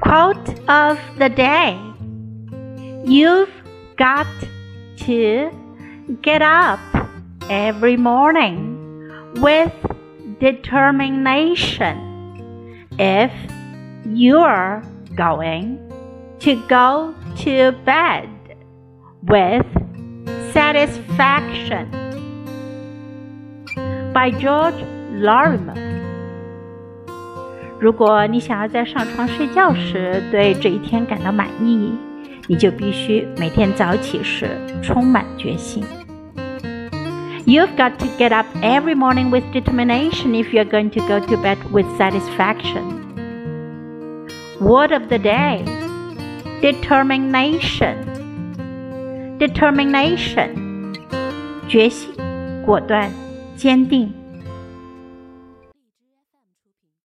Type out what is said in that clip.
Quote of the day You've got to get up every morning with determination if you're going to go to bed with satisfaction. By George Lorimer. 如果你想要在上床睡觉时对这一天感到满意，你就必须每天早起时充满决心。You've got to get up every morning with determination if you're going to go to bed with satisfaction. Word of the day determination. Determination. 决心、果断、坚定。